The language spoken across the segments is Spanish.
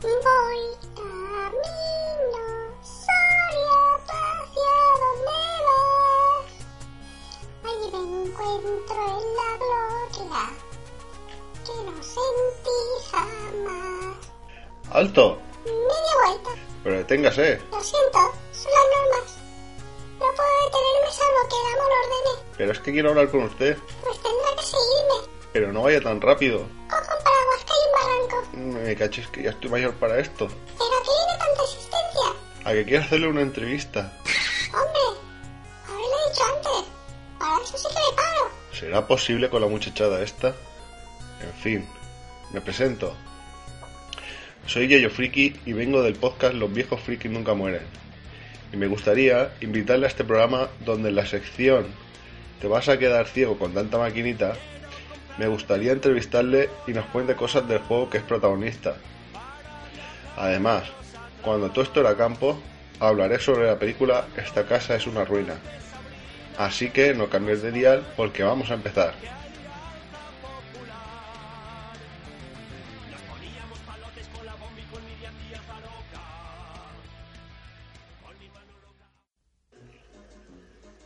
Voy camino, Soria, hacia donde vas. Allí me encuentro en la gloria que no sentí jamás. ¡Alto! Media vuelta, Pero deténgase. lo siento, son las normas. No puedo detenerme salvo que amo lo ordene. Pero es que quiero hablar con usted. Pues tendrá que seguirme. Pero no vaya tan rápido. Me caches que ya estoy mayor para esto. ¿Pero qué viene tanta existencia? A que quiero hacerle una entrevista. Hombre, haberlo dicho antes. Para eso sí que paro. ¿Será posible con la muchachada esta? En fin, me presento. Soy Yayo Friki y vengo del podcast Los viejos frikis nunca mueren. Y me gustaría invitarle a este programa donde en la sección Te vas a quedar ciego con tanta maquinita, me gustaría entrevistarle y nos cuente cosas del juego que es protagonista. Además, cuando todo esto era campo, hablaré sobre la película Esta casa es una ruina. Así que no cambies de dial porque vamos a empezar.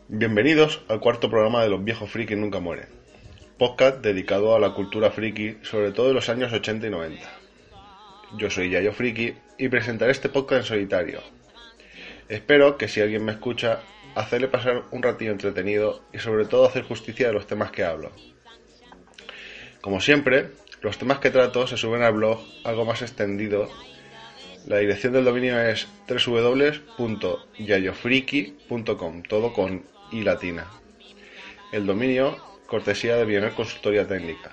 Bienvenidos al cuarto programa de Los viejos frikis nunca mueren. Podcast dedicado a la cultura friki, sobre todo de los años 80 y 90. Yo soy Yayo Friki y presentaré este podcast en solitario. Espero que si alguien me escucha, hacerle pasar un ratillo entretenido y sobre todo hacer justicia de los temas que hablo. Como siempre, los temas que trato se suben al blog algo más extendido. La dirección del dominio es www.yayofriki.com, todo con i latina. El dominio, cortesía de Bioner Consultoría Técnica.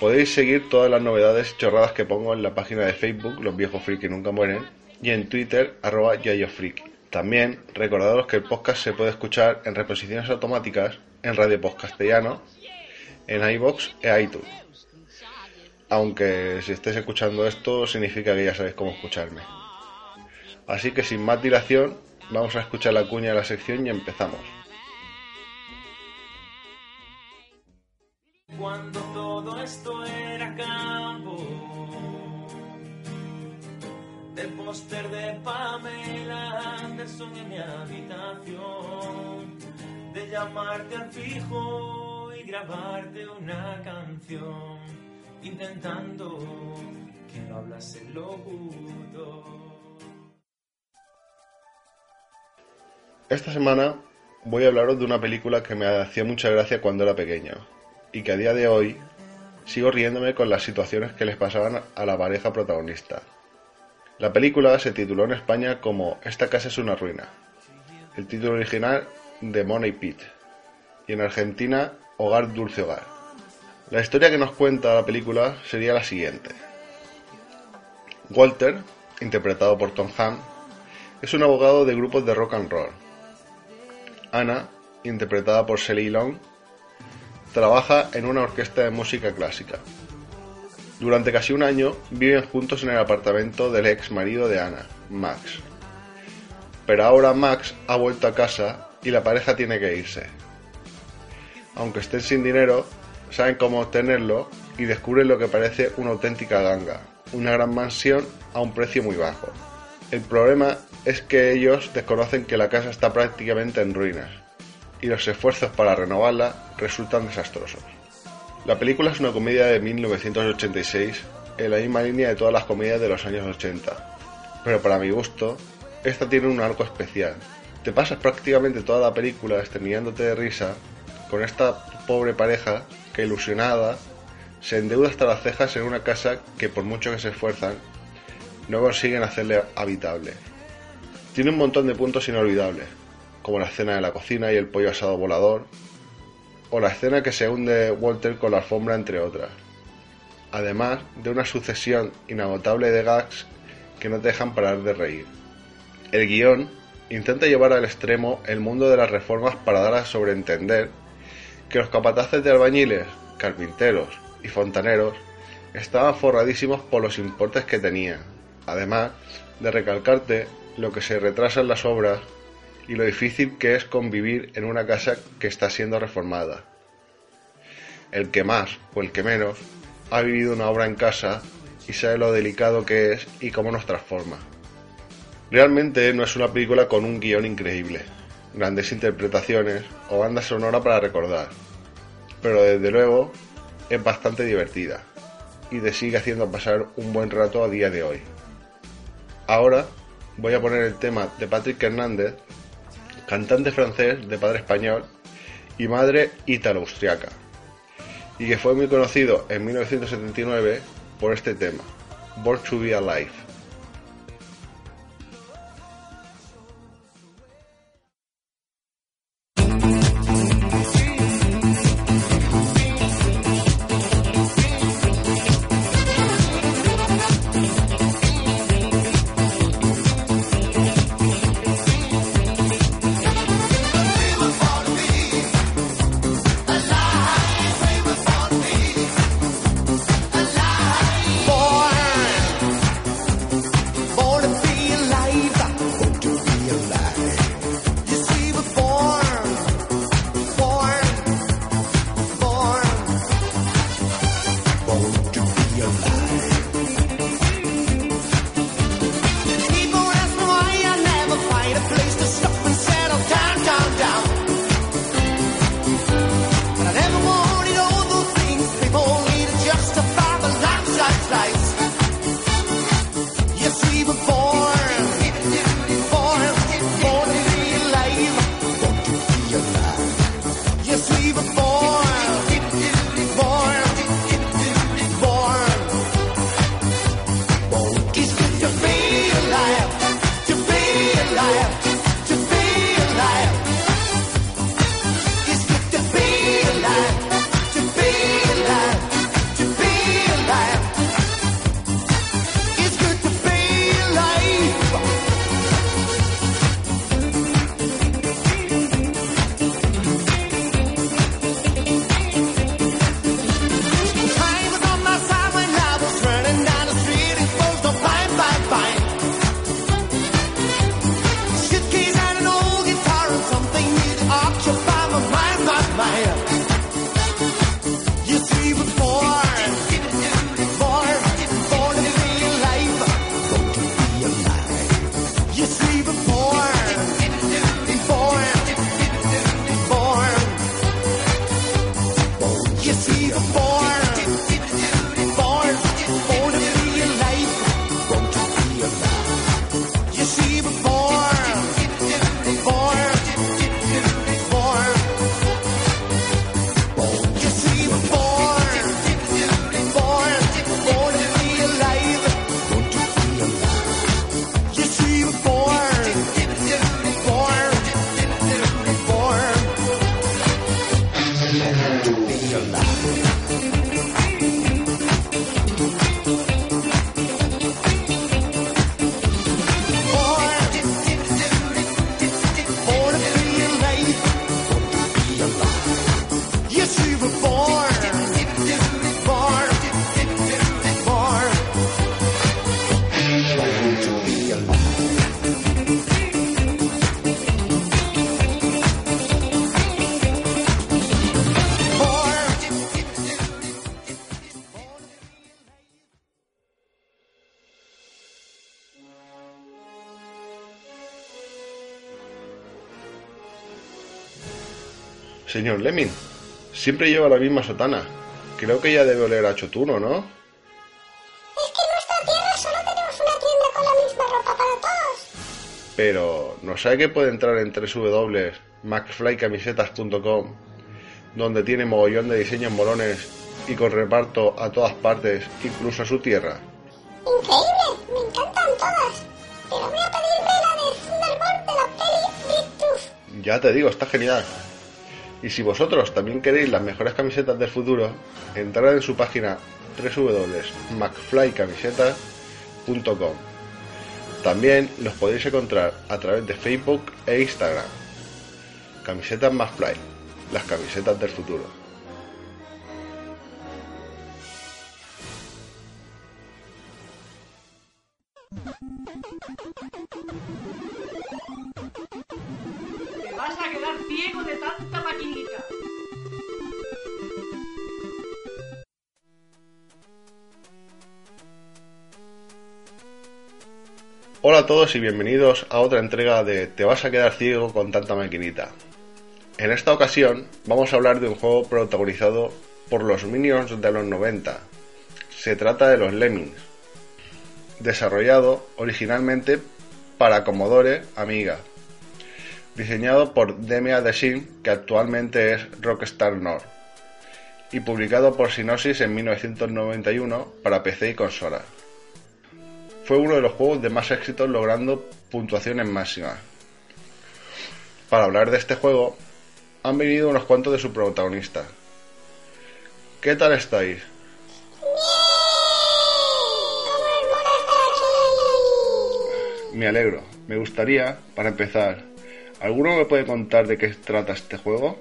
Podéis seguir todas las novedades chorradas que pongo en la página de Facebook, Los Viejos Friki Nunca Mueren, y en Twitter, arroba. También recordaros que el podcast se puede escuchar en reposiciones automáticas en Radio Post Castellano, en iBox e iTunes. Aunque si estáis escuchando esto significa que ya sabéis cómo escucharme. Así que sin más dilación, vamos a escuchar la cuña de la sección y empezamos. Esto era campo, del póster de Pamela Anderson en mi habitación, de llamarte al fijo y grabarte una canción, intentando que no hablase locutor. Esta semana voy a hablaros de una película que me hacía mucha gracia cuando era pequeño y que a día de hoy sigo riéndome con las situaciones que les pasaban a la pareja protagonista. La película se tituló en España como Esta casa es una ruina, el título original de Money Pit, y en Argentina Hogar Dulce Hogar. La historia que nos cuenta la película sería la siguiente. Walter, interpretado por Tom Hanks, es un abogado de grupos de rock and roll. Anna, interpretada por Shelley Long, trabaja en una orquesta de música clásica. Durante casi un año viven juntos en el apartamento del ex marido de Anna, Max. Pero ahora Max ha vuelto a casa y la pareja tiene que irse. Aunque estén sin dinero, saben cómo obtenerlo y descubren lo que parece una auténtica ganga, una gran mansión a un precio muy bajo. El problema es que ellos desconocen que la casa está prácticamente en ruinas y los esfuerzos para renovarla resultan desastrosos. La película es una comedia de 1986 en la misma línea de todas las comedias de los años 80, pero para mi gusto, esta tiene un arco especial. Te pasas prácticamente toda la película exterminándote de risa con esta pobre pareja que ilusionada se endeuda hasta las cejas en una casa que por mucho que se esfuerzan no consiguen hacerle habitable. Tiene un montón de puntos inolvidables, como la escena de la cocina y el pollo asado volador, o la escena que se hunde Walter con la alfombra, entre otras. Además de una sucesión inagotable de gags que no te dejan parar de reír. El guion intenta llevar al extremo el mundo de las reformas para dar a sobreentender que los capataces de albañiles, carpinteros y fontaneros estaban forradísimos por los importes que tenían, además de recalcarte lo que se retrasa en las obras y lo difícil que es convivir en una casa que está siendo reformada. El que más o el que menos ha vivido una obra en casa y sabe lo delicado que es y cómo nos transforma. Realmente no es una película con un guion increíble, grandes interpretaciones o banda sonora para recordar, pero desde luego es bastante divertida y te sigue haciendo pasar un buen rato a día de hoy. Ahora voy a poner el tema de Patrick Hernández, cantante francés de padre español y madre ítalo-austriaca, y que fue muy conocido en 1979 por este tema, Born to Be Alive. Señor Lemin, siempre lleva la misma sotana. Creo que ya debe oler a chotuno, ¿no? Es que en nuestra tierra solo tenemos una tienda con la misma ropa para todos. Pero, ¿no sabe que puede entrar en www.maxflycamisetas.com donde tiene mogollón de diseños molones y con reparto a todas partes, incluso a su tierra? Increíble, me encantan todas. Pero voy a pedirme la de Thunderbolt de la peli Big. Ya te digo, está genial. Y si vosotros también queréis las mejores camisetas del futuro, entrad en su página www.mcflycamisetas.com. También los podéis encontrar a través de Facebook e Instagram. Camisetas McFly, las camisetas del futuro. A todos y bienvenidos a otra entrega de Te vas a quedar ciego con tanta maquinita. En esta ocasión vamos a hablar de un juego protagonizado por los Minions de los 90. Se trata de los Lemmings, desarrollado originalmente para Commodore Amiga, diseñado por Demia Design, que actualmente es Rockstar North, y publicado por Synosis en 1991 para PC y consolas. Fue uno de los juegos de más éxito logrando puntuaciones máximas. Para hablar de este juego, han venido unos cuantos de sus protagonistas. ¿Qué tal estáis? Me alegro. Me gustaría, para empezar, ¿alguno me puede contar de qué trata este juego?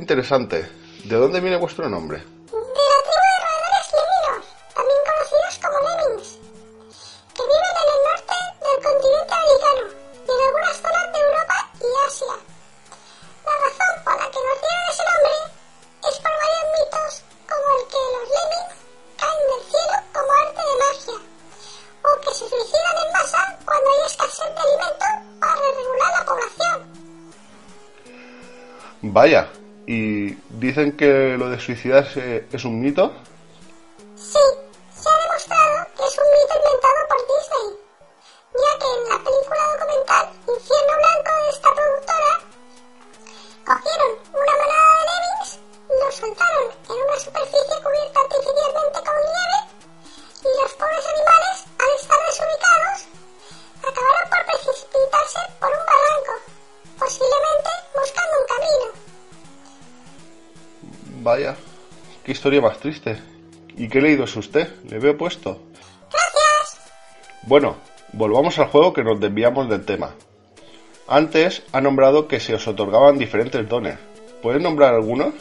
Interesante. ¿De dónde viene vuestro nombre? de la tribu de roedores leminos, también conocidos como lemmings, que viven en el norte del continente americano y en algunas zonas de Europa y Asia. La razón por la que nos dieron ese nombre es por varios mitos como el que los lemmings caen del cielo como arte de magia, o que se suicidan en masa cuando hay escasez de alimento para regular la población. Vaya, ¿y dicen que lo de suicidarse es un mito? Vaya, qué historia más triste. ¿Y qué leído es usted? Le veo puesto. Gracias. Bueno, volvamos al juego que nos desviamos del tema. Antes ha nombrado que se os otorgaban diferentes dones. ¿Puedes nombrar algunos?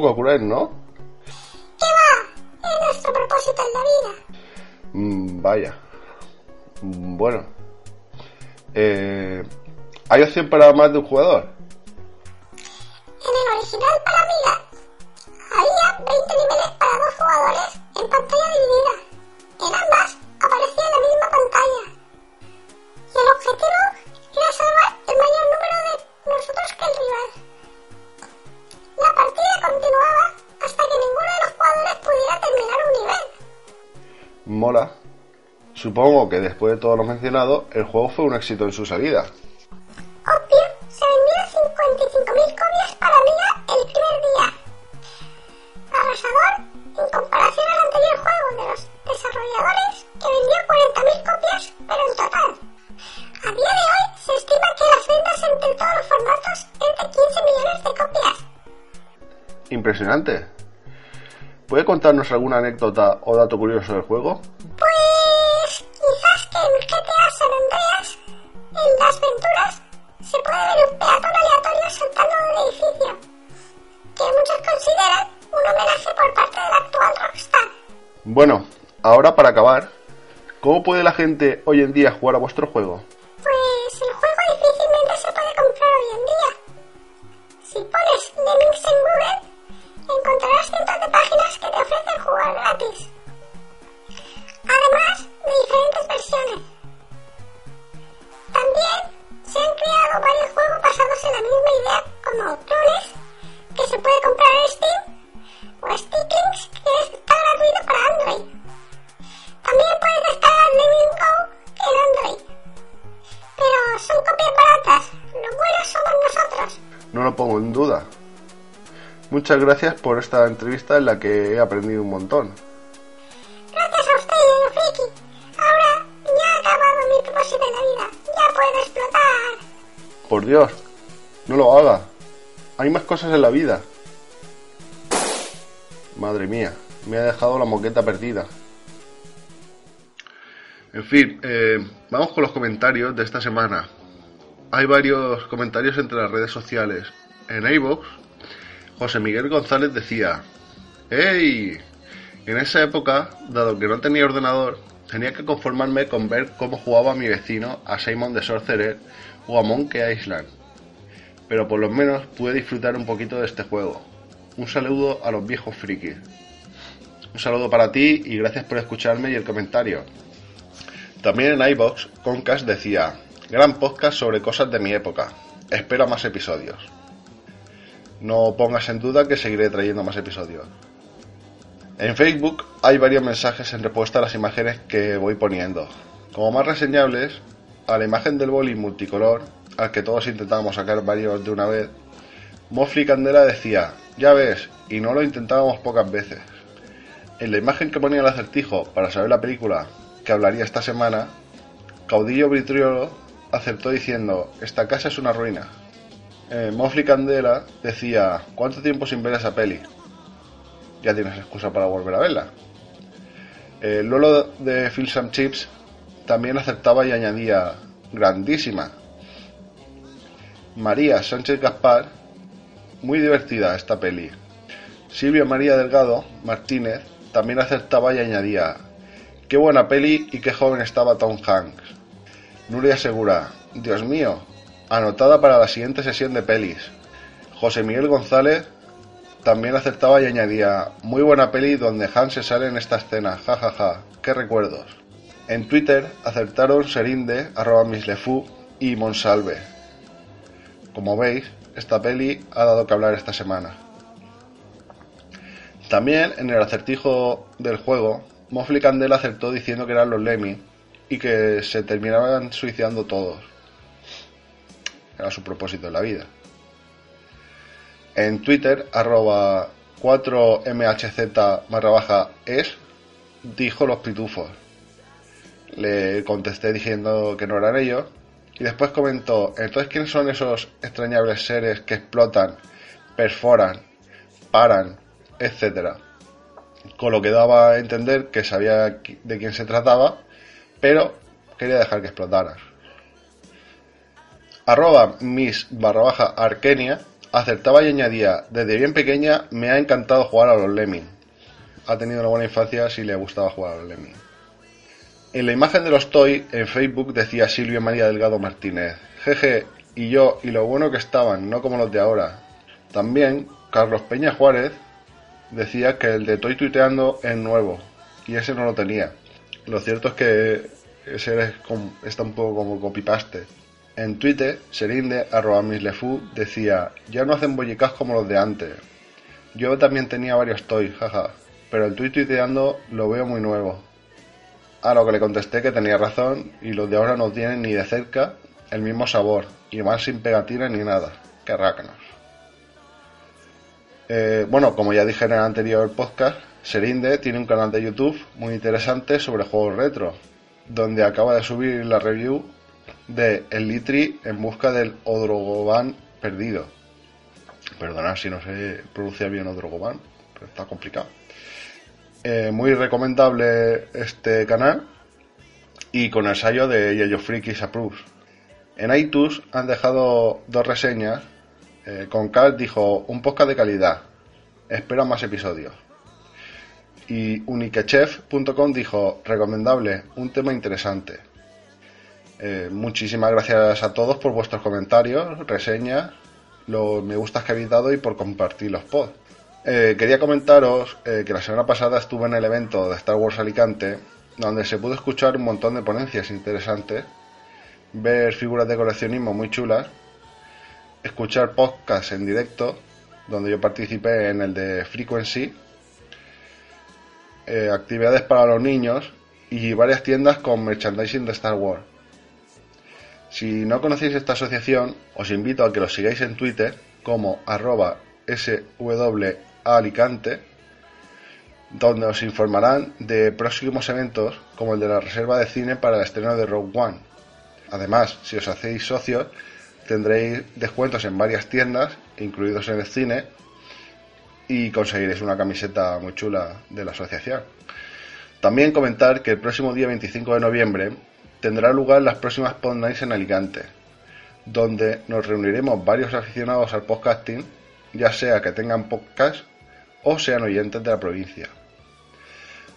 Poco cruel, ¿no? ¿Qué va? Es nuestro propósito en la vida. Mm, vaya. Mm, Bueno. Eh, ¿Hay opción para más de un jugador? Mola. Supongo que después de todo lo mencionado, el juego fue un éxito en su salida. Obvio, se vendieron 55.000 copias para Amiga el primer día. Arrasador en comparación al anterior juego de los desarrolladores que vendió 40.000 copias, pero en total. A día de hoy se estima que las ventas entre todos los formatos es de 15 millones de copias. Impresionante. ¿Puede contarnos alguna anécdota o dato curioso del juego? Pues quizás que en GTA San Andreas, en las aventuras, se puede ver un peatón aleatorio saltando de un edificio, que muchos consideran un homenaje por parte del actual Rockstar. Bueno, ahora para acabar, ¿cómo puede la gente hoy en día jugar a vuestro juego? Son copias baratas. Los buenos somos nosotros. No lo pongo en duda. Muchas gracias por esta entrevista en la que he aprendido un montón. Gracias a usted, Ñoño Friki. Ahora ya ha acabado mi propósito en la vida. Ya puedo explotar. Por Dios, no lo haga. Hay más cosas en la vida. Madre mía, me ha dejado la moqueta perdida. En fin, eh, vamos con los comentarios de esta semana. Hay varios comentarios entre las redes sociales. En iVoox, José Miguel González decía: ¡Ey! En esa época, dado que no tenía ordenador, tenía que conformarme con ver cómo jugaba mi vecino a Simon the Sorcerer o a Monkey Island. Pero por lo menos pude disfrutar un poquito de este juego. Un saludo a los viejos frikis. Un saludo para ti y gracias por escucharme y el comentario. También en iBox, Concast decía: Gran podcast sobre cosas de mi época. Espero más episodios. No pongas en duda que seguiré trayendo más episodios. En Facebook hay varios mensajes en respuesta a las imágenes que voy poniendo. Como más reseñables, a la imagen del boli multicolor, al que todos intentábamos sacar varios de una vez, Mofli Candela decía, ya ves, y no lo intentábamos pocas veces. En la imagen que ponía el acertijo para saber la película que hablaría esta semana, Caudillo Vitriolo acertó diciendo, esta casa es una ruina. Eh, Mofli Candela decía, ¿cuánto tiempo sin ver esa peli? Ya tienes excusa para volver a verla. Eh, Lolo de Phil and Chips también acertaba y añadía, grandísima. María Sánchez Gaspar, muy divertida esta peli. Silvia María Delgado Martínez también acertaba y añadía, qué buena peli y qué joven estaba Tom Hanks. Nuria Segura, Dios mío, anotada para la siguiente sesión de pelis. José Miguel González también acertaba y añadía, muy buena peli donde Hans se sale en esta escena, jajaja, ja, ja. qué recuerdos. En Twitter acertaron Serinde, arroba mislefu y Monsalve. Como veis, esta peli ha dado que hablar esta semana. También en el acertijo del juego, Mofli Candela acertó diciendo que eran los Lemmy y que se terminaban suicidando todos. Era su propósito en la vida. En Twitter, arroba 4mhz barra baja es, dijo los pitufos. Le contesté diciendo que no eran ellos. Y después comentó, entonces ¿quiénes son esos extrañables seres que explotan, perforan, paran, etcétera? Con lo que daba a entender que sabía de quién se trataba, pero quería dejar que explotara. Arroba mis barra baja Arkenia acertaba y añadía, desde bien pequeña me ha encantado jugar a los Lemming. Ha tenido una buena infancia si le gustaba jugar a los Lemming. En la imagen de los Toy en Facebook decía Silvia María Delgado Martínez, jeje, y yo, y lo bueno que estaban, no como los de ahora. También Carlos Peña Juárez decía que el de Toy tuiteando es nuevo, y ese no lo tenía. Lo cierto es que ese es está un poco como copy-paste. En Twitter, Serinde, arroba mislefu, decía, ya no hacen bollicas como los de antes. Yo también tenía varios toys, jaja, pero el tuit tuiteando lo veo muy nuevo. A lo que le contesté que tenía razón y los de ahora no tienen ni de cerca el mismo sabor y van sin pegatina ni nada. Que rácanos. Eh, bueno, como ya dije en el anterior podcast, Serinde tiene un canal de YouTube muy interesante sobre juegos retro, donde acaba de subir la review de El Litri en busca del Odrogoban perdido. Perdonad si no se pronuncia bien Odrogoban, pero está complicado. Eh, muy recomendable este canal y con sello de Yayo Frikis Approves. En iTunes han dejado dos reseñas. Eh, con Cal dijo un podcast de calidad. Espero más episodios. Y uniquechef.com dijo recomendable, un tema interesante. Eh, muchísimas gracias a todos por vuestros comentarios, reseñas, los me gustas que habéis dado y por compartir los pods. Eh, quería comentaros que la semana pasada estuve en el evento de Star Wars Alicante, donde se pudo escuchar un montón de ponencias interesantes, ver figuras de coleccionismo muy chulas, escuchar podcasts en directo, donde yo participé en el de Frequency, eh, actividades para los niños y varias tiendas con merchandising de Star Wars. Si no conocéis esta asociación, os invito a que lo sigáis en Twitter como arroba Alicante, donde os informarán de próximos eventos como el de la reserva de cine para el estreno de Rogue One. Además, si os hacéis socios, tendréis descuentos en varias tiendas, incluidos en el cine, y conseguiréis una camiseta muy chula de la asociación. También comentar que el próximo día 25 de noviembre tendrá lugar las próximas Pod Nights en Alicante, donde nos reuniremos varios aficionados al podcasting, ya sea que tengan podcast o sean oyentes de la provincia.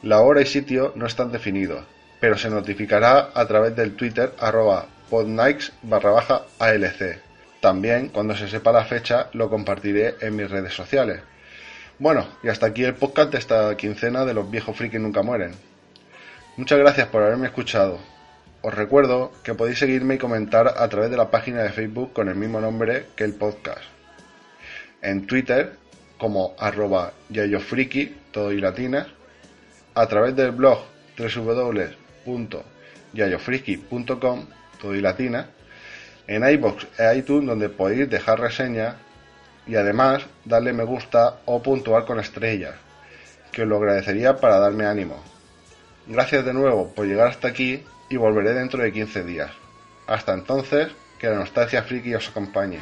La hora y sitio no están definidos, pero se notificará a través del Twitter arroba podnights barra baja ALC. También, cuando se sepa la fecha, lo compartiré en mis redes sociales. Bueno, y hasta aquí el podcast de esta quincena de los viejos frikis nunca mueren. Muchas gracias por haberme escuchado. Os recuerdo que podéis seguirme y comentar a través de la página de Facebook con el mismo nombre que el podcast. En Twitter como arroba yayofriki, todo y latinas. A través del blog www.yayofriki.com, todo latina. En iBox e iTunes donde podéis dejar reseñas y además darle me gusta o puntuar con estrellas, que os lo agradecería para darme ánimo. Gracias de nuevo por llegar hasta aquí y volveré dentro de 15 días. Hasta entonces, que la nostalgia friki os acompañe.